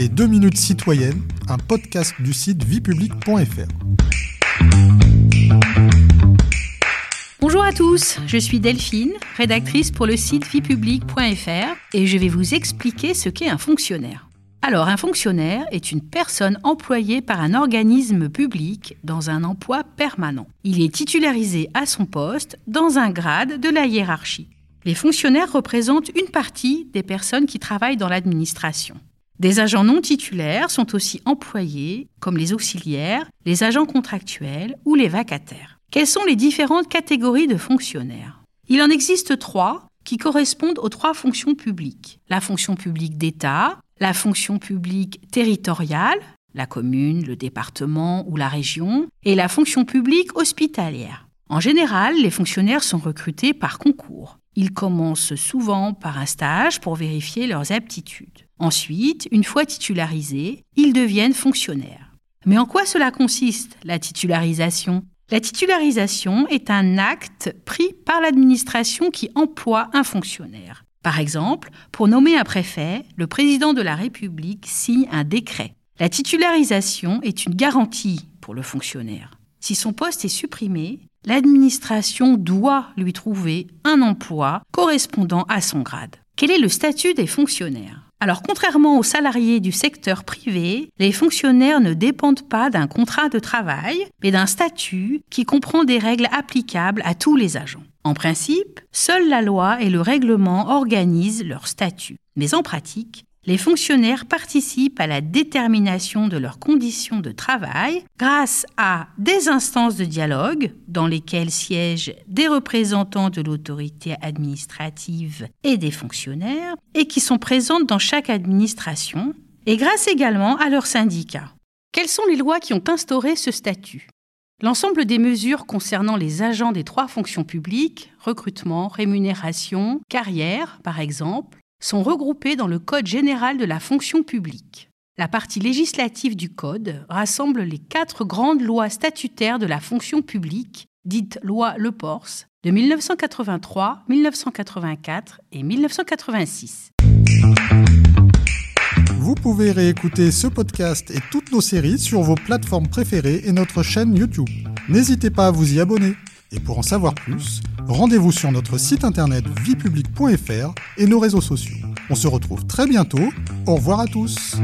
Les 2 minutes citoyennes, un podcast du site viepublic.fr. Bonjour à tous, je suis Delphine, rédactrice pour le site viepublic.fr et je vais vous expliquer ce qu'est un fonctionnaire. Alors, un fonctionnaire est une personne employée par un organisme public dans un emploi permanent. Il est titularisé à son poste dans un grade de la hiérarchie. Les fonctionnaires représentent une partie des personnes qui travaillent dans l'administration. Des agents non titulaires sont aussi employés, comme les auxiliaires, les agents contractuels ou les vacataires. Quelles sont les différentes catégories de fonctionnaires? Il en existe trois qui correspondent aux trois fonctions publiques. La fonction publique d'État, la fonction publique territoriale, la commune, le département ou la région, et la fonction publique hospitalière. En général, les fonctionnaires sont recrutés par concours. Ils commencent souvent par un stage pour vérifier leurs aptitudes. Ensuite, une fois titularisés, ils deviennent fonctionnaires. Mais en quoi cela consiste, la titularisation? La titularisation est un acte pris par l'administration qui emploie un fonctionnaire. Par exemple, pour nommer un préfet, le président de la République signe un décret. La titularisation est une garantie pour le fonctionnaire. Si son poste est supprimé, l'administration doit lui trouver un emploi correspondant à son grade. Quel est le statut des fonctionnaires? Alors, contrairement aux salariés du secteur privé, les fonctionnaires ne dépendent pas d'un contrat de travail, mais d'un statut qui comprend des règles applicables à tous les agents. En principe, seule la loi et le règlement organisent leur statut. Mais en pratique, les fonctionnaires participent à la détermination de leurs conditions de travail grâce à des instances de dialogue dans lesquelles siègent des représentants de l'autorité administrative et des fonctionnaires et qui sont présentes dans chaque administration et grâce également à leurs syndicats. Quelles sont les lois qui ont instauré ce statut? L'ensemble des mesures concernant les agents des trois fonctions publiques, recrutement, rémunération, carrière par exemple, sont regroupés dans le Code général de la fonction publique. La partie législative du Code rassemble les quatre grandes lois statutaires de la fonction publique, dites loi Le Porce, de 1983, 1984 et 1986. Vous pouvez réécouter ce podcast et toutes nos séries sur vos plateformes préférées et notre chaîne YouTube. N'hésitez pas à vous y abonner. Et pour en savoir plus, rendez-vous sur notre site internet viepublic.fr et nos réseaux sociaux. On se retrouve très bientôt. Au revoir à tous.